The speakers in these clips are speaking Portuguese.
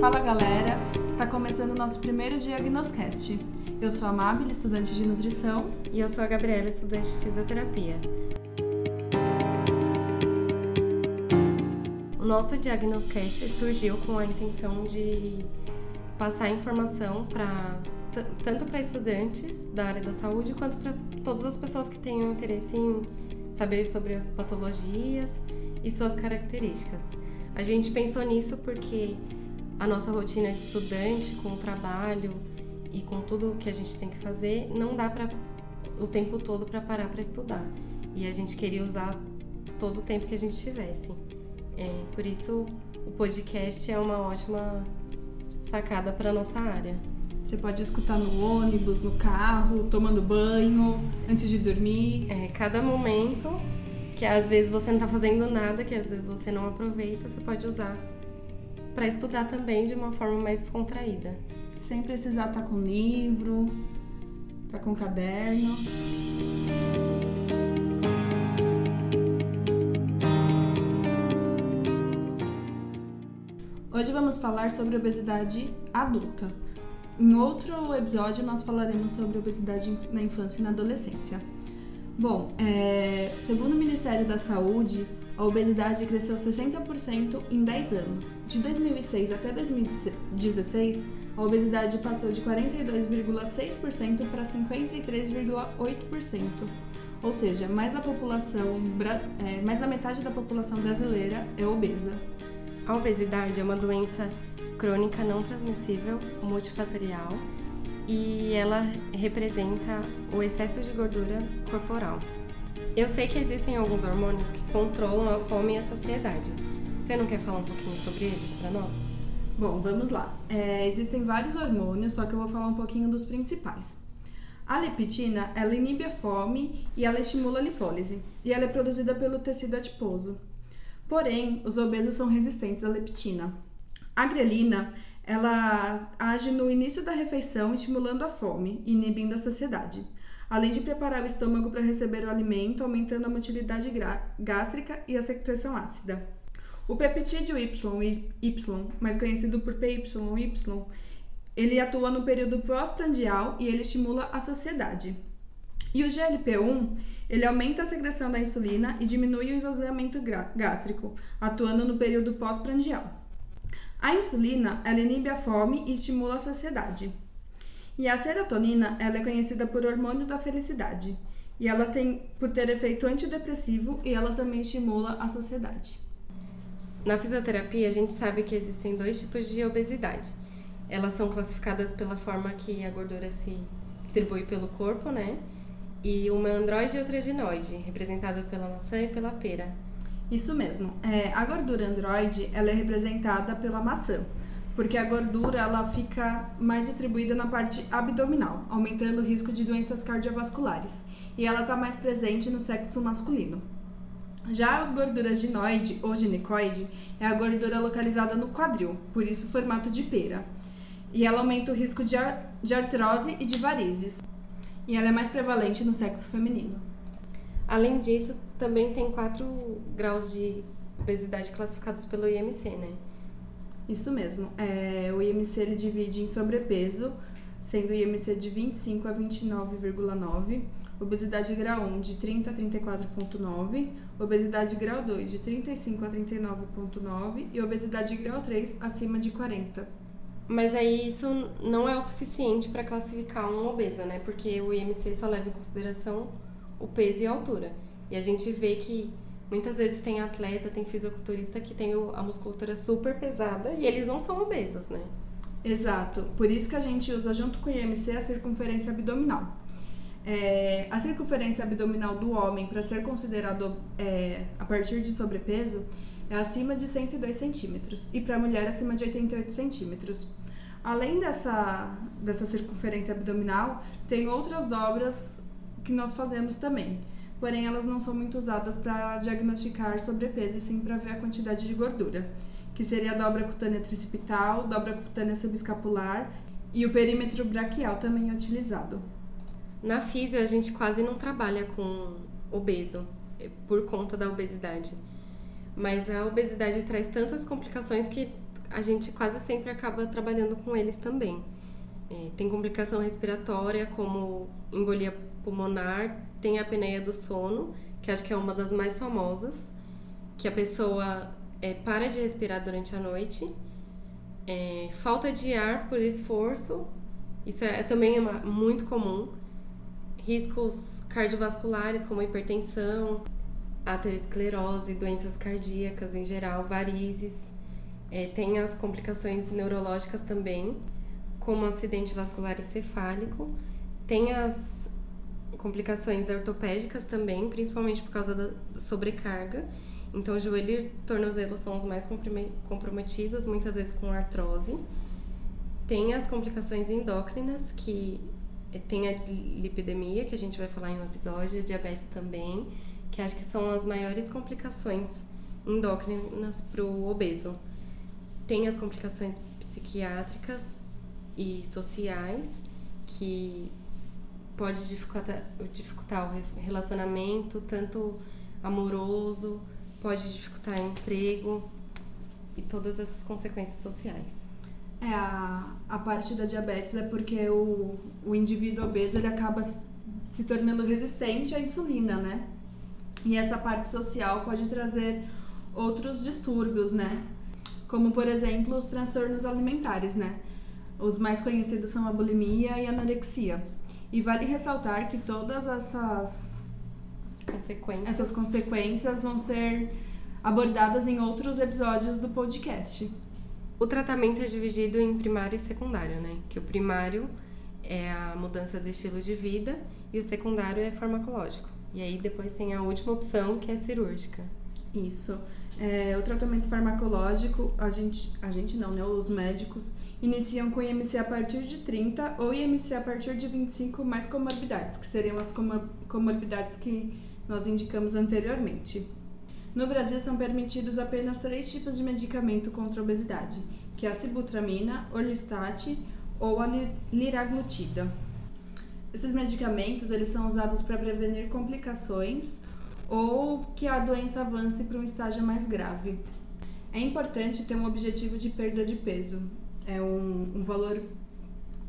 Fala galera, está começando o nosso primeiro Diagnoscast. Eu sou a Mabel, estudante de nutrição. E eu sou a Gabriela, estudante de fisioterapia. Nosso Diagnoscast surgiu com a intenção de passar informação para tanto para estudantes da área da saúde quanto para todas as pessoas que tenham interesse em saber sobre as patologias e suas características. A gente pensou nisso porque a nossa rotina de estudante, com o trabalho e com tudo que a gente tem que fazer, não dá para o tempo todo para parar para estudar. E a gente queria usar todo o tempo que a gente tivesse. É, por isso, o podcast é uma ótima sacada para nossa área. Você pode escutar no ônibus, no carro, tomando banho, antes de dormir. É, cada momento que às vezes você não está fazendo nada, que às vezes você não aproveita, você pode usar para estudar também de uma forma mais descontraída. Sem precisar estar tá com livro, estar tá com caderno. Vamos falar sobre obesidade adulta. Em outro episódio, nós falaremos sobre obesidade na infância e na adolescência. Bom, é, segundo o Ministério da Saúde, a obesidade cresceu 60% em 10 anos. De 2006 até 2016, a obesidade passou de 42,6% para 53,8%. Ou seja, mais da população, é, mais da metade da população brasileira é obesa. A obesidade é uma doença crônica não transmissível, multifatorial, e ela representa o excesso de gordura corporal. Eu sei que existem alguns hormônios que controlam a fome e a saciedade. Você não quer falar um pouquinho sobre eles para nós? Bom, vamos lá. É, existem vários hormônios, só que eu vou falar um pouquinho dos principais. A leptina, ela inibe a fome e ela estimula a lipólise, e ela é produzida pelo tecido adiposo. Porém, os obesos são resistentes à leptina. A grelina, ela age no início da refeição, estimulando a fome, inibindo a saciedade além de preparar o estômago para receber o alimento, aumentando a motilidade gástrica e a secreção ácida. O peptídeo Y, y mais conhecido por PYY, ele atua no período pós-prandial e ele estimula a saciedade. E o GLP-1, ele aumenta a secreção da insulina e diminui o esvaziamento gástrico, atuando no período pós-prandial. A insulina, ela inibe a fome e estimula a saciedade. E a serotonina, ela é conhecida por hormônio da felicidade. E ela tem por ter efeito antidepressivo e ela também estimula a saciedade. Na fisioterapia, a gente sabe que existem dois tipos de obesidade. Elas são classificadas pela forma que a gordura se distribui pelo corpo, né? E uma androide e outra ginoide, representada pela maçã e pela pera. Isso mesmo. É, a gordura androide, ela é representada pela maçã porque a gordura ela fica mais distribuída na parte abdominal, aumentando o risco de doenças cardiovasculares, e ela está mais presente no sexo masculino. Já a gordura ginoide ou ginecoide é a gordura localizada no quadril, por isso o formato de pera. E ela aumenta o risco de, de artrose e de varizes. E ela é mais prevalente no sexo feminino. Além disso, também tem quatro graus de obesidade classificados pelo IMC, né? Isso mesmo. É, o IMC ele divide em sobrepeso, sendo o IMC de 25 a 29,9, obesidade grau 1 de 30 a 34,9, obesidade grau 2 de 35 a 39,9 e obesidade grau 3 acima de 40. Mas aí isso não é o suficiente para classificar um obeso, né? Porque o IMC só leva em consideração o peso e a altura. E a gente vê que Muitas vezes tem atleta, tem fisiculturista que tem a musculatura super pesada e eles não são obesos, né? Exato. Por isso que a gente usa junto com o IMC a circunferência abdominal. É, a circunferência abdominal do homem, para ser considerado é, a partir de sobrepeso, acima de 102 centímetros e para a mulher acima de 88 centímetros. Além dessa, dessa circunferência abdominal, tem outras dobras que nós fazemos também porém elas não são muito usadas para diagnosticar sobrepeso, e sim para ver a quantidade de gordura. que seria a dobra cutânea tricipital, dobra cutânea subescapular e o perímetro braquial também é utilizado. Na físio, a gente quase não trabalha com obeso, por conta da obesidade. Mas a obesidade traz tantas complicações que a gente quase sempre acaba trabalhando com eles também. É, tem complicação respiratória, como embolia pulmonar, tem a apneia do sono, que acho que é uma das mais famosas, que a pessoa é, para de respirar durante a noite, é, falta de ar por esforço, isso é, também é muito comum, riscos cardiovasculares como hipertensão, aterosclerose, doenças cardíacas em geral, varizes, é, tem as complicações neurológicas também, como acidente vascular encefálico, tem as complicações ortopédicas também, principalmente por causa da sobrecarga. Então, joelho e tornozelo são os mais comprometidos, muitas vezes com artrose. Tem as complicações endócrinas, que tem a dislipidemia, que a gente vai falar em um episódio, diabetes também, que acho que são as maiores complicações endócrinas para o obeso. Tem as complicações psiquiátricas e sociais, que pode dificultar, dificultar o relacionamento, tanto amoroso, pode dificultar o emprego e todas essas consequências sociais. É, a, a parte da diabetes é porque o, o indivíduo obeso ele acaba se tornando resistente à insulina, né? E essa parte social pode trazer outros distúrbios, né? Como, por exemplo, os transtornos alimentares, né? Os mais conhecidos são a bulimia e a anorexia. E vale ressaltar que todas essas consequências, essas consequências vão ser abordadas em outros episódios do podcast. O tratamento é dividido em primário e secundário, né? Que o primário é a mudança do estilo de vida e o secundário é farmacológico. E aí depois tem a última opção que é cirúrgica. Isso. É, o tratamento farmacológico, a gente, a gente não, né? Os médicos iniciam com IMC a partir de 30 ou IMC a partir de 25 mais comorbidades, que seriam as comorbidades que nós indicamos anteriormente. No Brasil são permitidos apenas três tipos de medicamento contra a obesidade, que é a sibutramina, orlistat ou a liraglutida. Esses medicamentos eles são usados para prevenir complicações ou que a doença avance para um estágio mais grave. É importante ter um objetivo de perda de peso, é um, um valor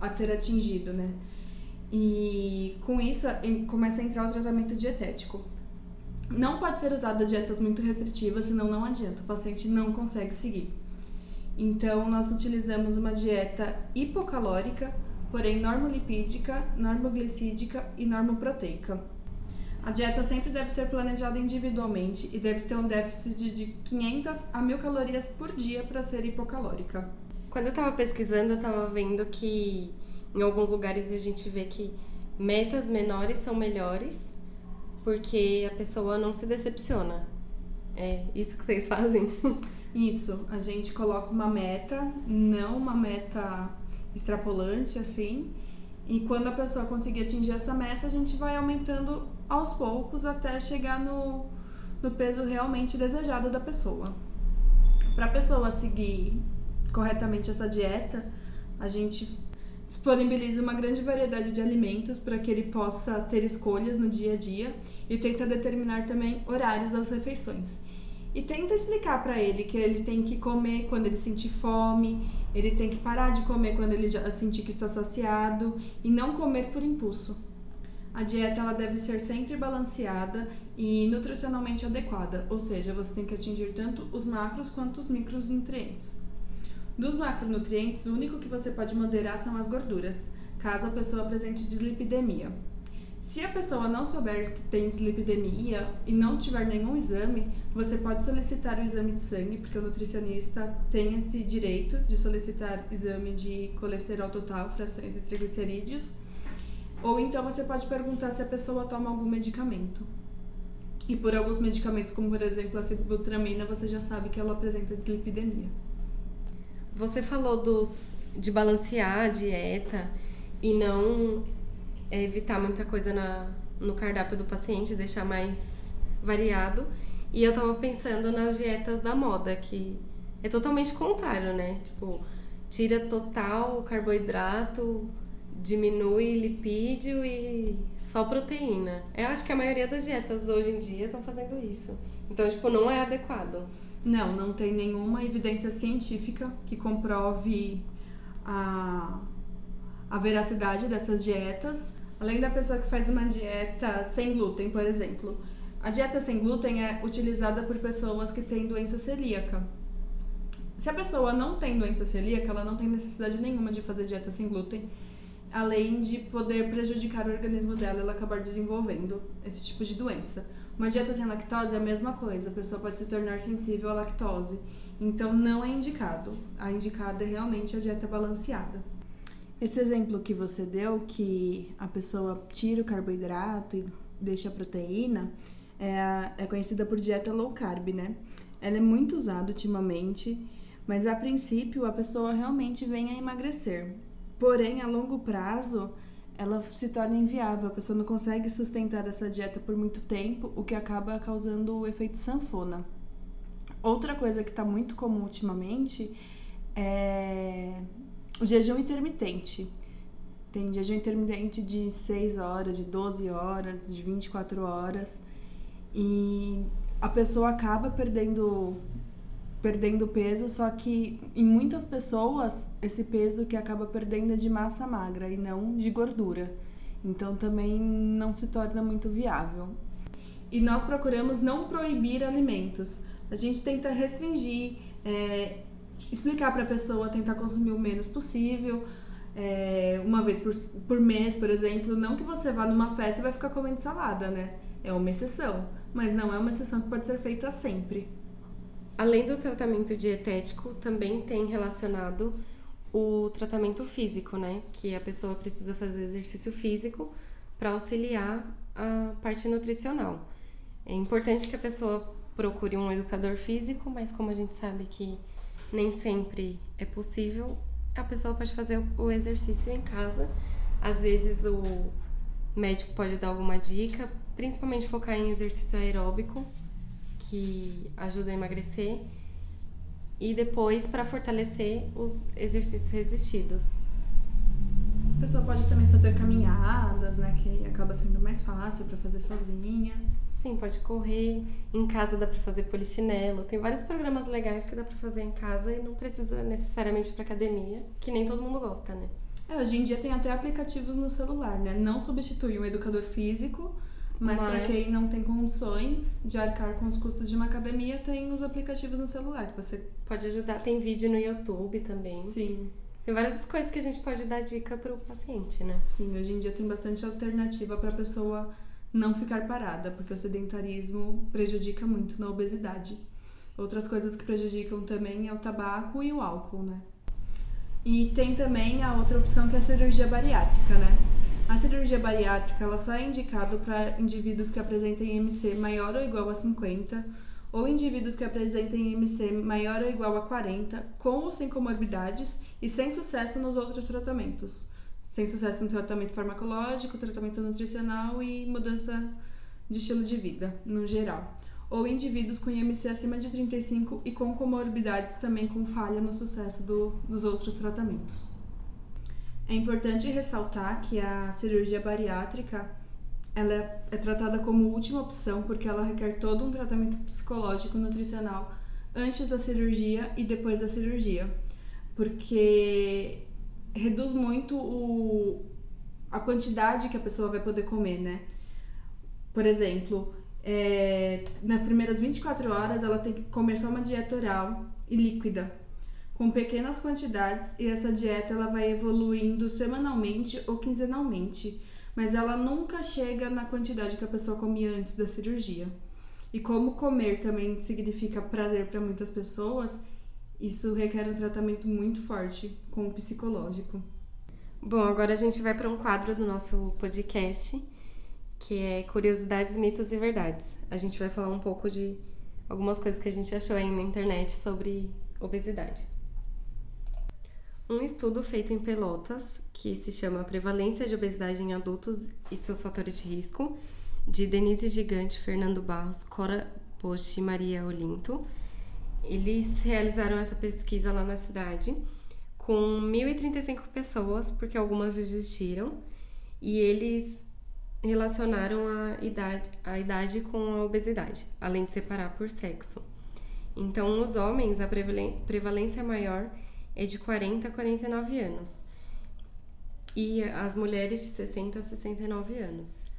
a ser atingido, né? E com isso começa a entrar o tratamento dietético. Não pode ser usada dietas muito restritivas, senão não adianta, o paciente não consegue seguir. Então, nós utilizamos uma dieta hipocalórica, porém normolipídica, normoglicídica e normoproteica. A dieta sempre deve ser planejada individualmente e deve ter um déficit de 500 a 1000 calorias por dia para ser hipocalórica. Quando eu estava pesquisando, eu estava vendo que em alguns lugares a gente vê que metas menores são melhores porque a pessoa não se decepciona. É isso que vocês fazem? Isso, a gente coloca uma meta, não uma meta extrapolante assim, e quando a pessoa conseguir atingir essa meta, a gente vai aumentando aos poucos até chegar no, no peso realmente desejado da pessoa. Para a pessoa seguir corretamente essa dieta, a gente disponibiliza uma grande variedade de alimentos para que ele possa ter escolhas no dia a dia e tenta determinar também horários das refeições. E tenta explicar para ele que ele tem que comer quando ele sentir fome, ele tem que parar de comer quando ele já sentir que está saciado e não comer por impulso. A dieta ela deve ser sempre balanceada e nutricionalmente adequada, ou seja, você tem que atingir tanto os macros quanto os micronutrientes. Dos macronutrientes, o único que você pode moderar são as gorduras, caso a pessoa apresente dislipidemia. Se a pessoa não souber que tem dislipidemia e não tiver nenhum exame, você pode solicitar o exame de sangue, porque o nutricionista tem esse direito de solicitar exame de colesterol total, frações e triglicerídeos. Ou então você pode perguntar se a pessoa toma algum medicamento. E por alguns medicamentos, como por exemplo a sibutramina, você já sabe que ela apresenta dislipidemia. Você falou dos de balancear a dieta e não é evitar muita coisa na, no cardápio do paciente, deixar mais variado. E eu tava pensando nas dietas da moda, que é totalmente contrário, né? Tipo, tira total carboidrato, diminui lipídio e só proteína. Eu acho que a maioria das dietas hoje em dia estão fazendo isso. Então, tipo, não é adequado. Não, não tem nenhuma evidência científica que comprove a, a veracidade dessas dietas. Além da pessoa que faz uma dieta sem glúten, por exemplo. A dieta sem glúten é utilizada por pessoas que têm doença celíaca. Se a pessoa não tem doença celíaca, ela não tem necessidade nenhuma de fazer dieta sem glúten, além de poder prejudicar o organismo dela ela acabar desenvolvendo esse tipo de doença. Uma dieta sem lactose é a mesma coisa, a pessoa pode se tornar sensível à lactose. Então não é indicado. A indicada é realmente a dieta balanceada. Esse exemplo que você deu, que a pessoa tira o carboidrato e deixa a proteína, é, é conhecida por dieta low carb, né? Ela é muito usada ultimamente, mas a princípio a pessoa realmente vem a emagrecer. Porém, a longo prazo, ela se torna inviável, a pessoa não consegue sustentar essa dieta por muito tempo, o que acaba causando o efeito sanfona. Outra coisa que está muito comum ultimamente é o jejum intermitente. Tem jejum intermitente de 6 horas, de 12 horas, de 24 horas. E a pessoa acaba perdendo perdendo peso, só que em muitas pessoas esse peso que acaba perdendo é de massa magra e não de gordura. Então também não se torna muito viável. E nós procuramos não proibir alimentos. A gente tenta restringir, é, explicar para a pessoa tentar consumir o menos possível, é, uma vez por, por mês, por exemplo. Não que você vá numa festa e vai ficar comendo salada, né? É uma exceção, mas não é uma exceção que pode ser feita sempre. Além do tratamento dietético, também tem relacionado o tratamento físico, né? Que a pessoa precisa fazer exercício físico para auxiliar a parte nutricional. É importante que a pessoa procure um educador físico, mas como a gente sabe que nem sempre é possível, a pessoa pode fazer o exercício em casa. Às vezes o médico pode dar alguma dica, principalmente focar em exercício aeróbico, que ajuda a emagrecer e depois para fortalecer os exercícios resistidos. A pessoa pode também fazer caminhadas, né, que acaba sendo mais fácil para fazer sozinha. Sim, pode correr. Em casa dá para fazer polichinelo. Tem vários programas legais que dá para fazer em casa e não precisa necessariamente para academia, que nem todo mundo gosta, né? É, hoje em dia tem até aplicativos no celular, né? Não substitui um educador físico, mas, Mas... para quem não tem condições de arcar com os custos de uma academia, tem os aplicativos no celular que você pode ajudar. Tem vídeo no YouTube também. Sim. Tem várias coisas que a gente pode dar dica para o paciente, né? Sim, hoje em dia tem bastante alternativa para a pessoa não ficar parada, porque o sedentarismo prejudica muito na obesidade. Outras coisas que prejudicam também é o tabaco e o álcool, né? E tem também a outra opção que é a cirurgia bariátrica, né? A cirurgia bariátrica ela só é indicada para indivíduos que apresentem IMC maior ou igual a 50 ou indivíduos que apresentem IMC maior ou igual a 40, com ou sem comorbidades e sem sucesso nos outros tratamentos. Sem sucesso no tratamento farmacológico, tratamento nutricional e mudança de estilo de vida, no geral. Ou indivíduos com IMC acima de 35 e com comorbidades também com falha no sucesso do, dos outros tratamentos. É importante ressaltar que a cirurgia bariátrica ela é, é tratada como última opção porque ela requer todo um tratamento psicológico nutricional antes da cirurgia e depois da cirurgia, porque reduz muito o, a quantidade que a pessoa vai poder comer, né? Por exemplo, é, nas primeiras 24 horas ela tem que comer só uma dieta oral e líquida, com pequenas quantidades e essa dieta ela vai evoluindo semanalmente ou quinzenalmente, mas ela nunca chega na quantidade que a pessoa comia antes da cirurgia. E como comer também significa prazer para muitas pessoas, isso requer um tratamento muito forte com o psicológico. Bom, agora a gente vai para um quadro do nosso podcast que é Curiosidades, Mitos e Verdades. A gente vai falar um pouco de algumas coisas que a gente achou aí na internet sobre obesidade. Um estudo feito em Pelotas, que se chama Prevalência de Obesidade em Adultos e seus fatores de risco, de Denise Gigante, Fernando Barros, Cora Post e Maria Olinto. Eles realizaram essa pesquisa lá na cidade com 1.035 pessoas, porque algumas desistiram, e eles relacionaram a idade, a idade com a obesidade, além de separar por sexo. Então, os homens, a prevalência maior é de 40 a 49 anos, e as mulheres de 60 a 69 anos.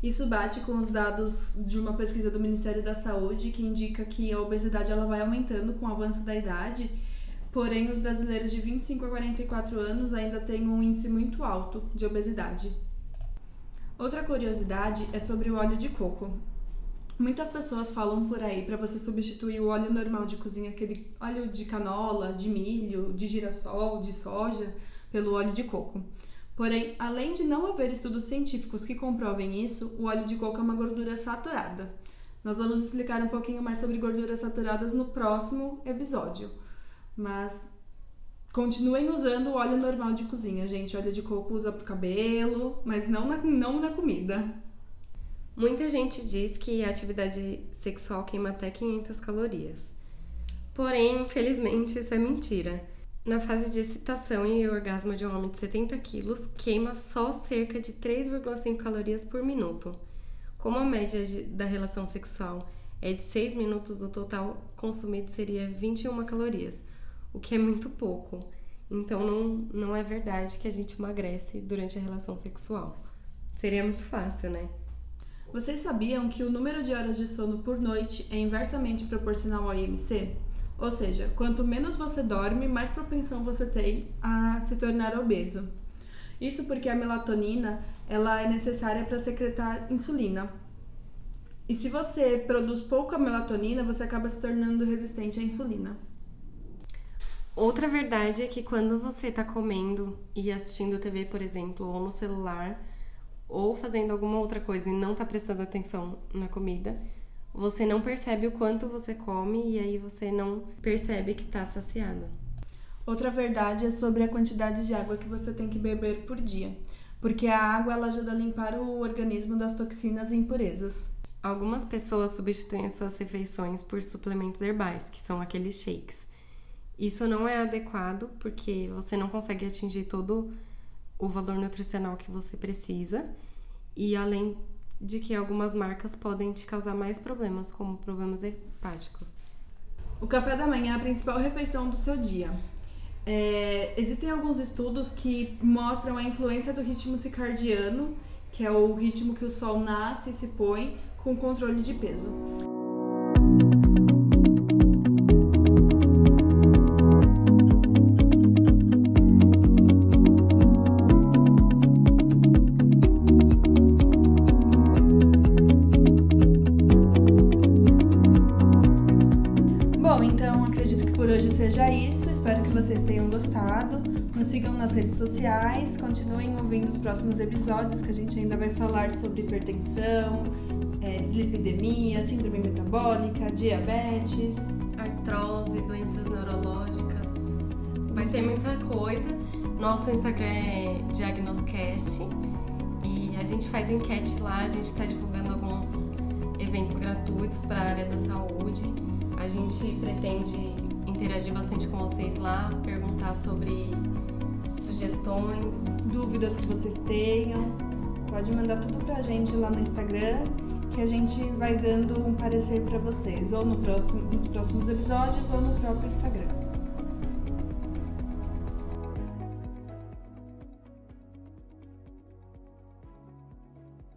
Isso bate com os dados de uma pesquisa do Ministério da Saúde que indica que a obesidade ela vai aumentando com o avanço da idade, porém os brasileiros de 25 a 44 anos ainda têm um índice muito alto de obesidade. Outra curiosidade é sobre o óleo de coco. Muitas pessoas falam por aí para você substituir o óleo normal de cozinha, aquele óleo de canola, de milho, de girassol, de soja, pelo óleo de coco. Porém, além de não haver estudos científicos que comprovem isso, o óleo de coco é uma gordura saturada. Nós vamos explicar um pouquinho mais sobre gorduras saturadas no próximo episódio. Mas continuem usando o óleo normal de cozinha, gente. Óleo de coco usa pro cabelo, mas não na, não na comida. Muita gente diz que a atividade sexual queima até 500 calorias. Porém, infelizmente, isso é mentira. Na fase de excitação e orgasmo de um homem de 70 quilos, queima só cerca de 3,5 calorias por minuto. Como a média de, da relação sexual é de 6 minutos, o total consumido seria 21 calorias, o que é muito pouco. Então não, não é verdade que a gente emagrece durante a relação sexual. Seria muito fácil, né? Vocês sabiam que o número de horas de sono por noite é inversamente proporcional ao IMC? Ou seja, quanto menos você dorme, mais propensão você tem a se tornar obeso. Isso porque a melatonina ela é necessária para secretar insulina. E se você produz pouca melatonina, você acaba se tornando resistente à insulina. Outra verdade é que quando você está comendo e assistindo TV, por exemplo, ou no celular, ou fazendo alguma outra coisa e não está prestando atenção na comida, você não percebe o quanto você come e aí você não percebe que está saciada. Outra verdade é sobre a quantidade de água que você tem que beber por dia, porque a água ela ajuda a limpar o organismo das toxinas e impurezas. Algumas pessoas substituem suas refeições por suplementos herbais, que são aqueles shakes. Isso não é adequado porque você não consegue atingir todo o valor nutricional que você precisa e além de que algumas marcas podem te causar mais problemas, como problemas hepáticos. O café da manhã é a principal refeição do seu dia. É, existem alguns estudos que mostram a influência do ritmo circadiano, que é o ritmo que o sol nasce e se põe, com controle de peso. Sociais, continuem ouvindo os próximos episódios que a gente ainda vai falar sobre hipertensão, é, dislipidemia, síndrome metabólica, diabetes, artrose, doenças neurológicas. Vai ter muita coisa. Nosso Instagram é Diagnoscast e a gente faz enquete lá, a gente está divulgando alguns eventos gratuitos para a área da saúde. A gente pretende interagir bastante com vocês lá, perguntar sobre sugestões, dúvidas que vocês tenham. Pode mandar tudo pra gente lá no Instagram, que a gente vai dando um parecer para vocês, ou no próximo, nos próximos episódios ou no próprio Instagram.